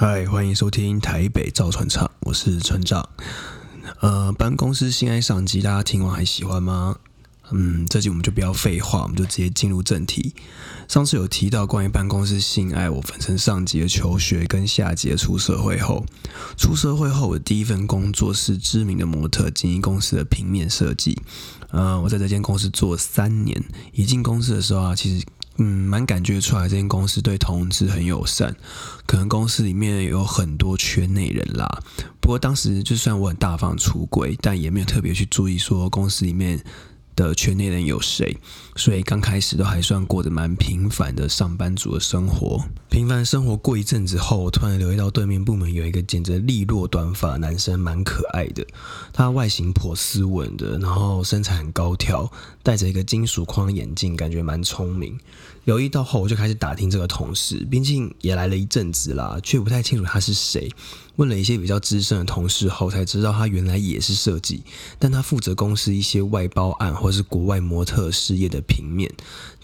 嗨，欢迎收听台北造船厂，我是船长。呃，办公室性爱上集，大家听完还喜欢吗？嗯，这集我们就不要废话，我们就直接进入正题。上次有提到关于办公室性爱，我分成上集的求学跟下集的出社会后。出社会后，我第一份工作是知名的模特经营公司的平面设计。呃，我在这间公司做了三年。一进公司的时候啊，其实。嗯，蛮感觉出来，这间公司对同志很友善。可能公司里面有很多圈内人啦。不过当时就算我很大方出轨，但也没有特别去注意说公司里面。的圈内人有谁？所以刚开始都还算过着蛮平凡的上班族的生活。平凡生活过一阵子后，我突然留意到对面部门有一个剪着利落短发男生，蛮可爱的。他外形颇斯文的，然后身材很高挑，戴着一个金属框眼镜，感觉蛮聪明。留意到后，我就开始打听这个同事，毕竟也来了一阵子了，却不太清楚他是谁。问了一些比较资深的同事后，才知道他原来也是设计，但他负责公司一些外包案或是国外模特事业的平面。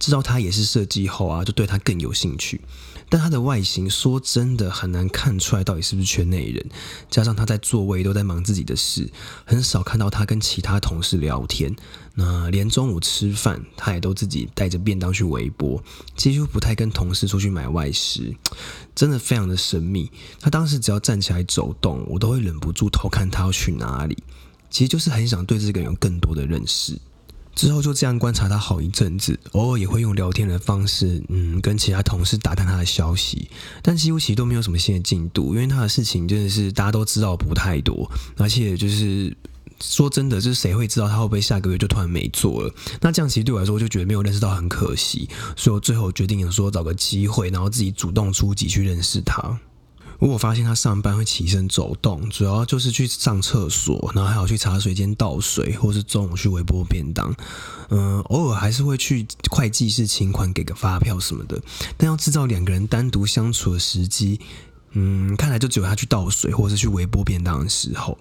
知道他也是设计后啊，就对他更有兴趣。但他的外形说真的很难看出来到底是不是圈内人，加上他在座位都在忙自己的事，很少看到他跟其他同事聊天。那连中午吃饭，他也都自己带着便当去微波，几乎不太跟同事出去买外食，真的非常的神秘。他当时只要站起来走动，我都会忍不住偷看他要去哪里，其实就是很想对这个人有更多的认识。之后就这样观察他好一阵子，偶尔也会用聊天的方式，嗯，跟其他同事打探他的消息，但几乎其实都没有什么新的进度，因为他的事情真的是大家都知道不太多，而且就是。说真的，就是谁会知道他会不会下个月就突然没做了？那这样其实对我来说，我就觉得没有认识到很可惜，所以我最后决定说找个机会，然后自己主动出击去认识他。如果发现他上班会起身走动，主要就是去上厕所，然后还要去茶水间倒水，或是中午去微波便当。嗯，偶尔还是会去会计室请款，给个发票什么的。但要制造两个人单独相处的时机。嗯，看来就只有他去倒水或者是去微波便当的时候。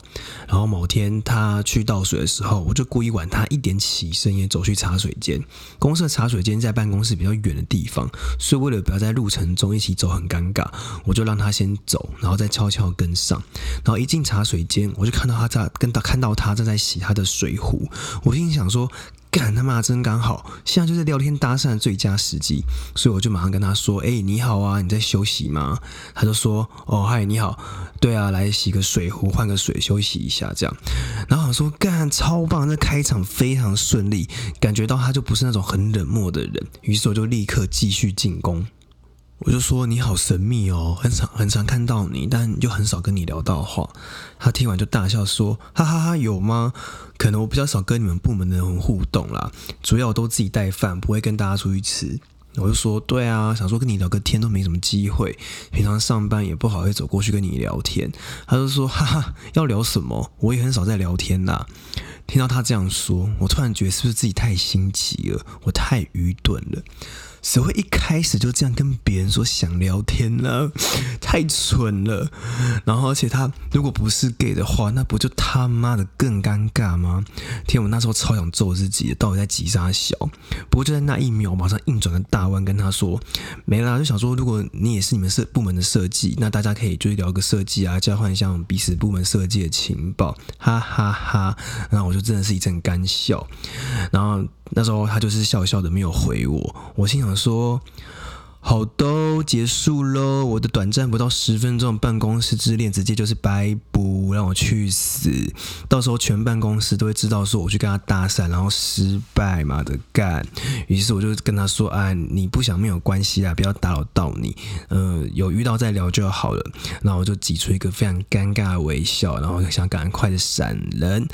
然后某天他去倒水的时候，我就故意晚他一点起身，也走去茶水间。公司的茶水间在办公室比较远的地方，所以为了不要在路程中一起走很尴尬，我就让他先走，然后再悄悄跟上。然后一进茶水间，我就看到他在跟到看到他正在洗他的水壶。我心想说。干他妈真刚好，现在就是聊天搭讪的最佳时机，所以我就马上跟他说：“哎，你好啊，你在休息吗？”他就说：“哦，嗨，你好，对啊，来洗个水壶，换个水，休息一下这样。”然后我说：“干，超棒，这开场非常顺利，感觉到他就不是那种很冷漠的人。”于是我就立刻继续进攻。我就说你好神秘哦，很常很常看到你，但又很少跟你聊到话。他听完就大笑说：“哈哈哈，有吗？可能我比较少跟你们部门的人互动啦，主要我都自己带饭，不会跟大家出去吃。”我就说：“对啊，想说跟你聊个天都没什么机会，平常上班也不好会走过去跟你聊天。”他就说：“哈哈，要聊什么？我也很少在聊天啦。”听到他这样说，我突然觉得是不是自己太心急了，我太愚钝了。谁会一开始就这样跟别人说想聊天呢？太蠢了。然后，而且他如果不是 gay 的话，那不就他妈的更尴尬吗？天，我那时候超想揍自己，到底在急啥小？不过就在那一秒，马上硬转个大弯跟他说没啦，就想说，如果你也是你们设部门的设计，那大家可以就是聊个设计啊，交换一下彼此部门设计的情报，哈哈哈。然后我就真的是一阵干笑。然后那时候他就是笑笑的，没有回我。我心想。说好都结束喽！我的短暂不到十分钟办公室之恋，直接就是白不让我去死！到时候全办公室都会知道说我去跟他搭讪，然后失败嘛的干。于是我就跟他说：“啊，你不想没有关系啊，不要打扰到你。嗯，有遇到再聊就好了。”然后我就挤出一个非常尴尬的微笑，然后想赶快的闪人。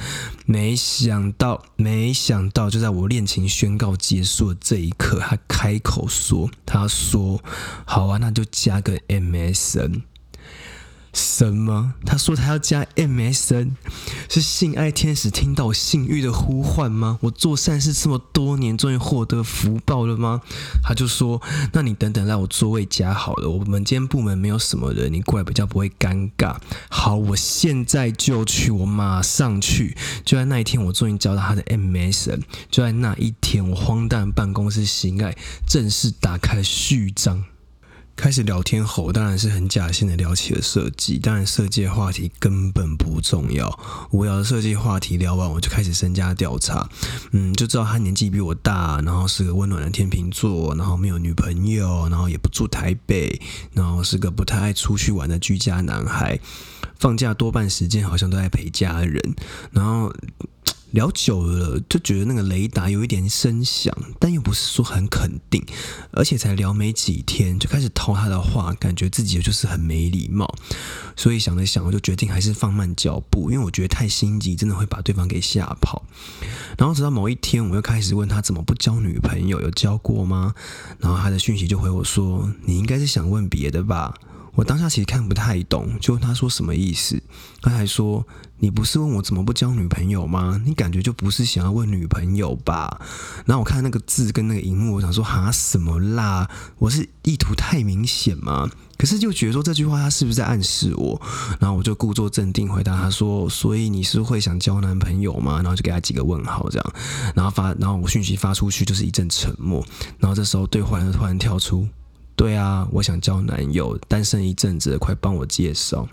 没想到，没想到，就在我恋情宣告结束的这一刻，他开口说：“他说，好啊，那就加个 MSN。”什么？他说他要加 MSN，是性爱天使听到我性欲的呼唤吗？我做善事这么多年，终于获得福报了吗？他就说：“那你等等，让我座位加好了。我们今天部门没有什么人，你过来比较不会尴尬。”好，我现在就去，我马上去。就在那一天，我终于交到他的 MSN。就在那一天，我荒诞办公室性爱正式打开序章。开始聊天后，当然是很假性的聊起了设计。当然，设计话题根本不重要。无聊的设计话题聊完，我就开始身家调查。嗯，就知道他年纪比我大，然后是个温暖的天秤座，然后没有女朋友，然后也不住台北，然后是个不太爱出去玩的居家男孩。放假多半时间好像都在陪家人，然后。聊久了就觉得那个雷达有一点声响，但又不是说很肯定，而且才聊没几天就开始套他的话，感觉自己就是很没礼貌，所以想了想，我就决定还是放慢脚步，因为我觉得太心急真的会把对方给吓跑。然后直到某一天，我又开始问他怎么不交女朋友，有交过吗？然后他的讯息就回我说：“你应该是想问别的吧。”我当下其实看不太懂，就问他说什么意思。他还说：“你不是问我怎么不交女朋友吗？你感觉就不是想要问女朋友吧？”然后我看那个字跟那个荧幕，我想说：“哈什么啦？我是意图太明显吗？”可是就觉得说这句话他是不是在暗示我？然后我就故作镇定回答他说：“所以你是会想交男朋友吗？”然后就给他几个问号这样，然后发，然后我讯息发出去就是一阵沉默。然后这时候对话就突然跳出。对啊，我想交男友，单身一阵子，快帮我介绍！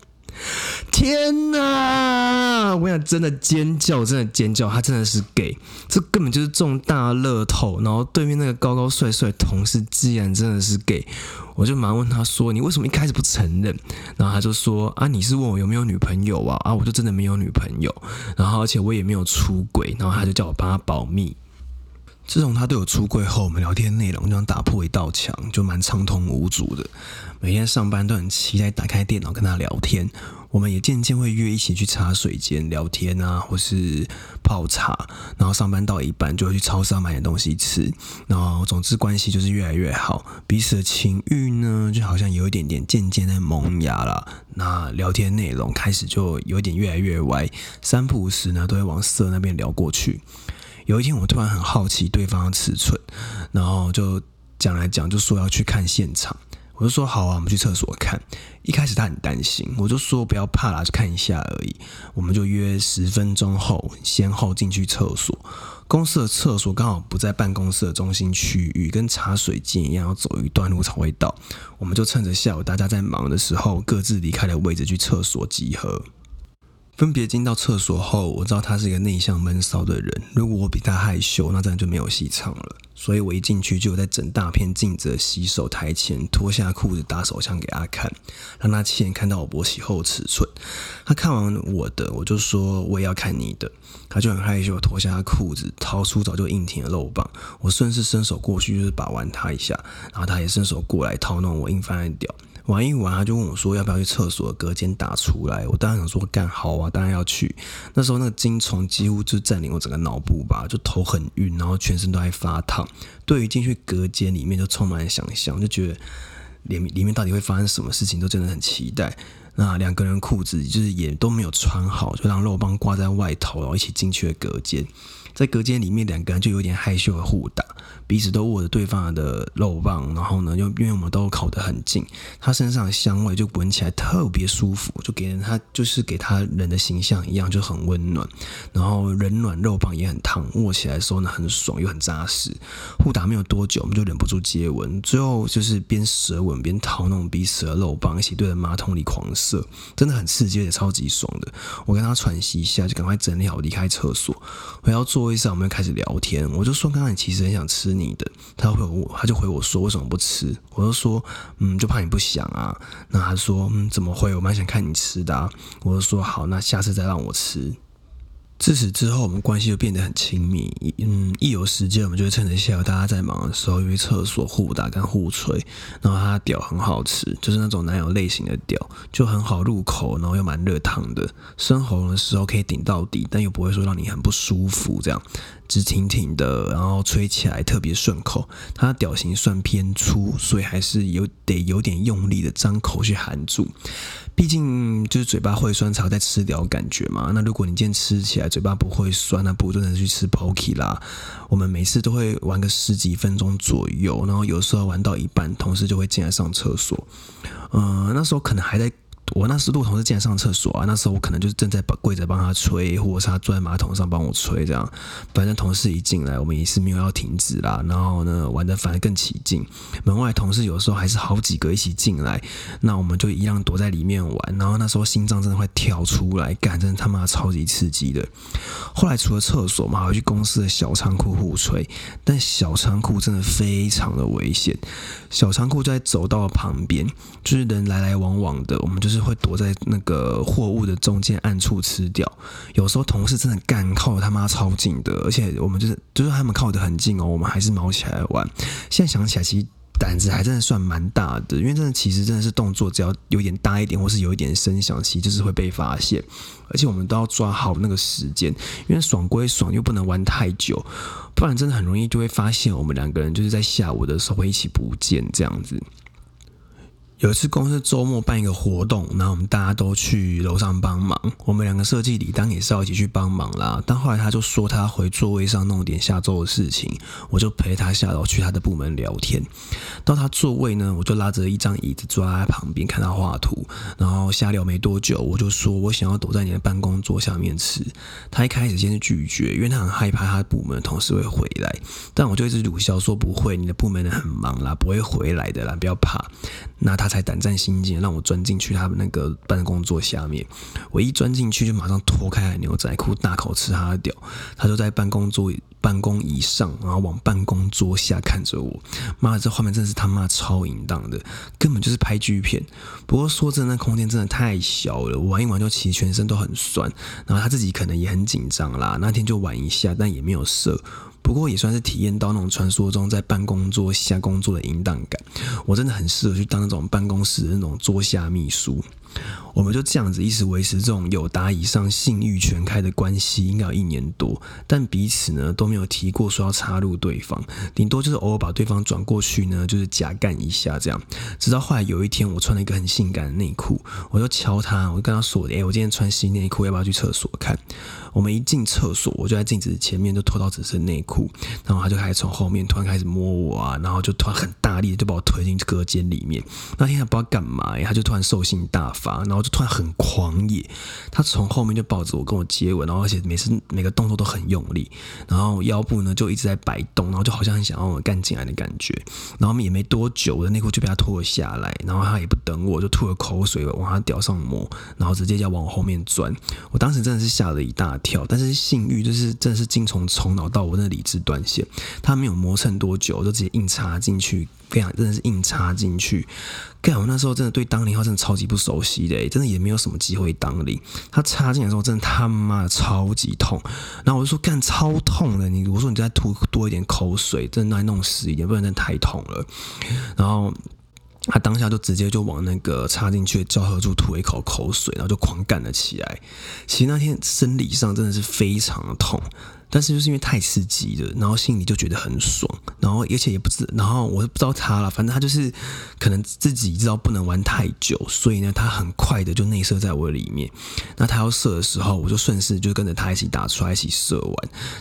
天哪，我想真的尖叫，真的尖叫，他真的是 gay，这根本就是中大乐透。然后对面那个高高帅帅同事，既然真的是 gay，我就马上问他说：“你为什么一开始不承认？”然后他就说：“啊，你是问我有没有女朋友啊？啊，我就真的没有女朋友，然后而且我也没有出轨，然后他就叫我帮他保密。”自从他对我出柜后，我们聊天内容就像打破一道墙，就蛮畅通无阻的。每天上班都很期待打开电脑跟他聊天。我们也渐渐会约一起去茶水间聊天啊，或是泡茶。然后上班到一半就会去超市买点东西吃。然后总之关系就是越来越好，彼此的情欲呢就好像有一点点渐渐在萌芽了。那聊天内容开始就有点越来越歪，三不五时呢都会往色那边聊过去。有一天，我突然很好奇对方的尺寸，然后就讲来讲，就说要去看现场。我就说好啊，我们去厕所看。一开始他很担心，我就说不要怕啦，就看一下而已。我们就约十分钟后，先后进去厕所。公司的厕所刚好不在办公室的中心区域，跟茶水间一样，要走一段路才会到。我们就趁着下午大家在忙的时候，各自离开了位置去厕所集合。分别进到厕所后，我知道他是一个内向闷骚的人。如果我比他害羞，那这样就没有戏唱了。所以我一进去就在整大片镜子洗手台前脱下裤子打手枪给他看，让他亲眼看到我勃起后尺寸。他看完我的，我就说我也要看你的。他就很害羞，脱下他裤子，掏出早就硬挺的肉棒。我顺势伸手过去就是把玩他一下，然后他也伸手过来掏弄我硬翻的屌。玩一玩，他就问我说：“要不要去厕所隔间打出来？”我当然想说：“干好啊，当然要去。”那时候那个精虫几乎就占领我整个脑部吧，就头很晕，然后全身都在发烫。对于进去隔间里面，就充满了想象，就觉得里里面到底会发生什么事情，都真的很期待。那两个人裤子就是也都没有穿好，就让肉棒挂在外头，然后一起进去了隔间。在隔间里面，两个人就有点害羞的互打。彼此都握着对方的肉棒，然后呢，又因为我们都靠得很近，他身上的香味就闻起来特别舒服，就给人他就是给他人的形象一样，就很温暖。然后人暖肉棒也很烫，握起来的时候呢很爽又很扎实。互打没有多久，我们就忍不住接吻，最后就是边舌吻边掏那种彼此的肉棒，一起对着马桶里狂射，真的很刺激也超级爽的。我跟他喘息一下，就赶快整理好离开厕所，回到座会上，我们开始聊天。我就说，刚刚你其实很想吃。你的，他回我，他就回我说为什么不吃？我就说，嗯，就怕你不想啊。那他说，嗯，怎么会？我蛮想看你吃的。我就说好，那下次再让我吃。自此之后，我们关系就变得很亲密。嗯，一有时间，我们就会趁着下午大家在忙的时候，因为厕所互打跟互吹。然后他的屌很好吃，就是那种男友类型的屌，就很好入口，然后又蛮热烫的。生喉的时候可以顶到底，但又不会说让你很不舒服。这样直挺挺的，然后吹起来特别顺口。它的屌型算偏粗，所以还是有得有点用力的张口去含住。毕竟就是嘴巴会酸，才在吃掉感觉嘛。那如果你今天吃起来嘴巴不会酸，那不如真去吃 Pocky 啦。我们每次都会玩个十几分钟左右，然后有时候玩到一半，同事就会进来上厕所。嗯，那时候可能还在我那时路同事进来上厕所啊，那时候我可能就是正在跪着帮他吹，或者是他坐在马桶上帮我吹，这样。反正同事一进来，我们也是没有要停止啦。然后呢，玩的反而更起劲。门外同事有时候还是好几个一起进来，那我们就一样躲在里面玩。然后那时候心脏真的会跳出来，干，真的他妈超级刺激的。后来除了厕所嘛，还会去公司的小仓库互吹，但小仓库真的非常的危险。小仓库在走道旁边，就是人来来往往的，我们就是。是会躲在那个货物的中间暗处吃掉。有时候同事真的干靠他妈超近的，而且我们就是就是他们靠得很近哦，我们还是毛起来玩。现在想起来，其实胆子还真的算蛮大的，因为真的其实真的是动作只要有点大一点，或是有一点声响，其实就是会被发现。而且我们都要抓好那个时间，因为爽归爽，又不能玩太久，不然真的很容易就会发现我们两个人就是在下午的时候会一起不见这样子。有一次公司周末办一个活动，然后我们大家都去楼上帮忙。我们两个设计里当也是要一起去帮忙啦。但后来他就说他回座位上弄点下周的事情，我就陪他下楼去他的部门聊天。到他座位呢，我就拉着一张椅子坐在他旁边看他画图。然后瞎聊没多久，我就说我想要躲在你的办公桌下面吃。他一开始先是拒绝，因为他很害怕他的部门同事会回来。但我就一直鲁笑说不会，你的部门人很忙啦，不会回来的啦，不要怕。那他才胆战心惊，让我钻进去他们那个办公桌下面。我一钻进去，就马上脱开了牛仔裤，大口吃他的屌。他就在办公桌办公椅上，然后往办公桌下看着我。妈的，这画面真的是他妈超淫荡的，根本就是拍剧片。不过说真的，那空间真的太小了，玩一玩就其实全身都很酸。然后他自己可能也很紧张啦，那天就玩一下，但也没有射。不过也算是体验到那种传说中在办公桌下工作的淫荡感。我真的很适合去当那种办公室的那种桌下秘书。我们就这样子一直维持这种有达以上性欲全开的关系，应该有一年多，但彼此呢都没有提过说要插入对方，顶多就是偶尔把对方转过去呢，就是假干一下这样。直到后来有一天，我穿了一个很性感的内裤，我就敲他，我就跟他说：“哎，我今天穿新内裤，要不要去厕所看？”我们一进厕所，我就在镜子前面就脱到只剩内裤，然后他就开始从后面突然开始摸我啊，然后就突然很大力的就把我推进隔间里面。那天他不知道干嘛，他就突然兽性大发，然后就突然很狂野，他从后面就抱着我跟我接吻，然后而且每次每个动作都很用力，然后腰部呢就一直在摆动，然后就好像很想要我干进来的感觉。然后也没多久，我的内裤就被他脱了下来，然后他也不等我，就吐了口水往他屌上抹，然后直接要往我后面钻。我当时真的是吓了一大。跳，但是性欲就是真的是精虫冲脑到我那理智断线，他没有磨蹭多久，就直接硬插进去，非常真的是硬插进去。干，我那时候真的对当零号真的超级不熟悉的，真的也没有什么机会当零。他插进来的时候，真的他妈的超级痛，然后我就说干超痛的，你我说你再吐多一点口水，真的再弄死一点，不然真的太痛了。然后。他当下就直接就往那个插进去的交合处吐一口口水，然后就狂干了起来。其实那天生理上真的是非常的痛。但是就是因为太刺激了，然后心里就觉得很爽，然后而且也不知，然后我不知道他了，反正他就是可能自己知道不能玩太久，所以呢，他很快的就内射在我里面。那他要射的时候，我就顺势就跟着他一起打出来，一起射完。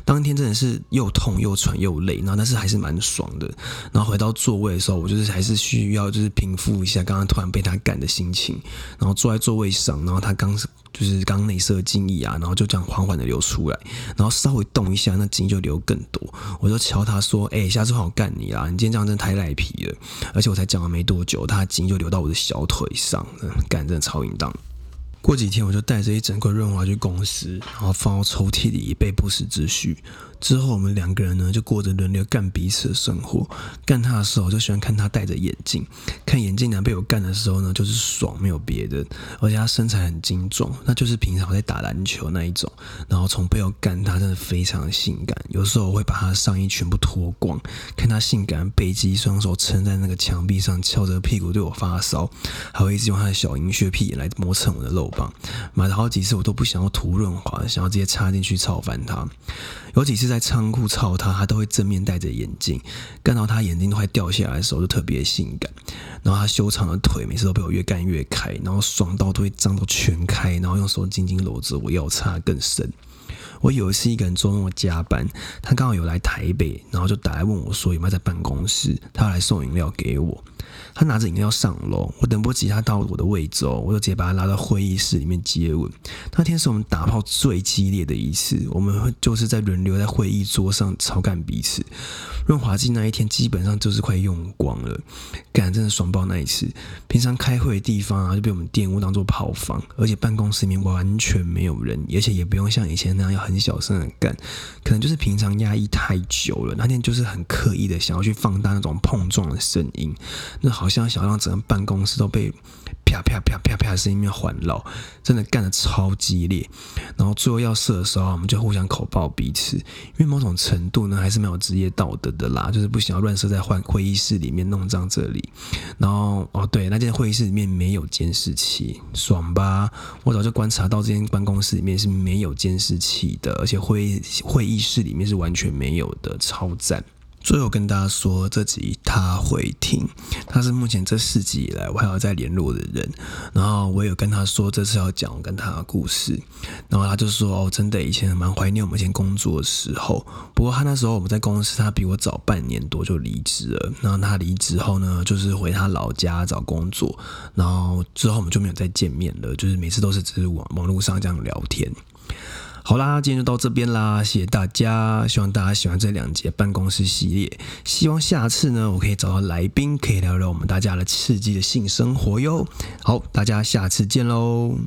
当天真的是又痛又喘又累，然后但是还是蛮爽的。然后回到座位的时候，我就是还是需要就是平复一下刚刚突然被他赶的心情，然后坐在座位上，然后他刚就是刚内射精液啊，然后就这样缓缓的流出来，然后稍微动一下，那筋就流更多。我就瞧他说：“哎，下次换我干你啦！你今天这样真的太赖皮了。”而且我才讲了没多久，他筋就流到我的小腿上，干真的超淫荡。过几天我就带着一整块润滑去公司，然后放到抽屉里以备不时之需。之后我们两个人呢就过着轮流干彼此的生活。干他的时候，就喜欢看他戴着眼镜，看眼镜男被我干的时候呢，就是爽，没有别的。而且他身材很精壮，那就是平常在打篮球那一种。然后从背后干他，真的非常性感。有时候我会把他上衣全部脱光，看他性感背肌，双手撑在那个墙壁上，翘着屁股对我发骚，还会一直用他的小银屑屁眼来磨蹭我的肉棒。买了好几次，我都不想要涂润滑，想要直接插进去操翻他。有几次在在仓库操他，他都会正面戴着眼镜，干到他眼睛都快掉下来的时候，就特别性感。然后他修长的腿每次都被我越干越开，然后爽到都会张到全开，然后用手紧紧搂着我，要插更深。我有一次一个人周末加班，他刚好有来台北，然后就打来问我说有没有在办公室，他要来送饮料给我。他拿着饮料上楼，我等不及他到我的位置哦，我就直接把他拉到会议室里面接吻。那天是我们打炮最激烈的一次，我们就是在轮流在会议桌上操干彼此。润滑剂那一天基本上就是快用光了，干真的爽爆那一次。平常开会的地方啊就被我们玷污当做炮房，而且办公室里面完全没有人，而且也不用像以前那样要很小声的干，可能就是平常压抑太久了，那天就是很刻意的想要去放大那种碰撞的声音，那好。像想要让整个办公室都被啪啪啪啪啪的声音环绕，真的干的超激烈。然后最后要射的时候，我们就互相口爆彼此，因为某种程度呢，还是没有职业道德的啦，就是不想要乱射在会会议室里面弄脏这里。然后哦，对，那间会议室里面没有监视器，爽吧？我早就观察到这间办公室里面是没有监视器的，而且会会议室里面是完全没有的，超赞。最后跟大家说，这集他会听，他是目前这四集以来我还要再联络的人。然后我有跟他说，这次要讲跟他的故事。然后他就说：“哦，真的，以前蛮怀念我们以前工作的时候。不过他那时候我们在公司，他比我早半年多就离职了。然后他离职后呢，就是回他老家找工作。然后之后我们就没有再见面了，就是每次都是只是网网络上这样聊天。”好啦，今天就到这边啦，谢谢大家，希望大家喜欢这两节办公室系列，希望下次呢，我可以找到来宾，可以聊聊我们大家的刺激的性生活哟。好，大家下次见喽。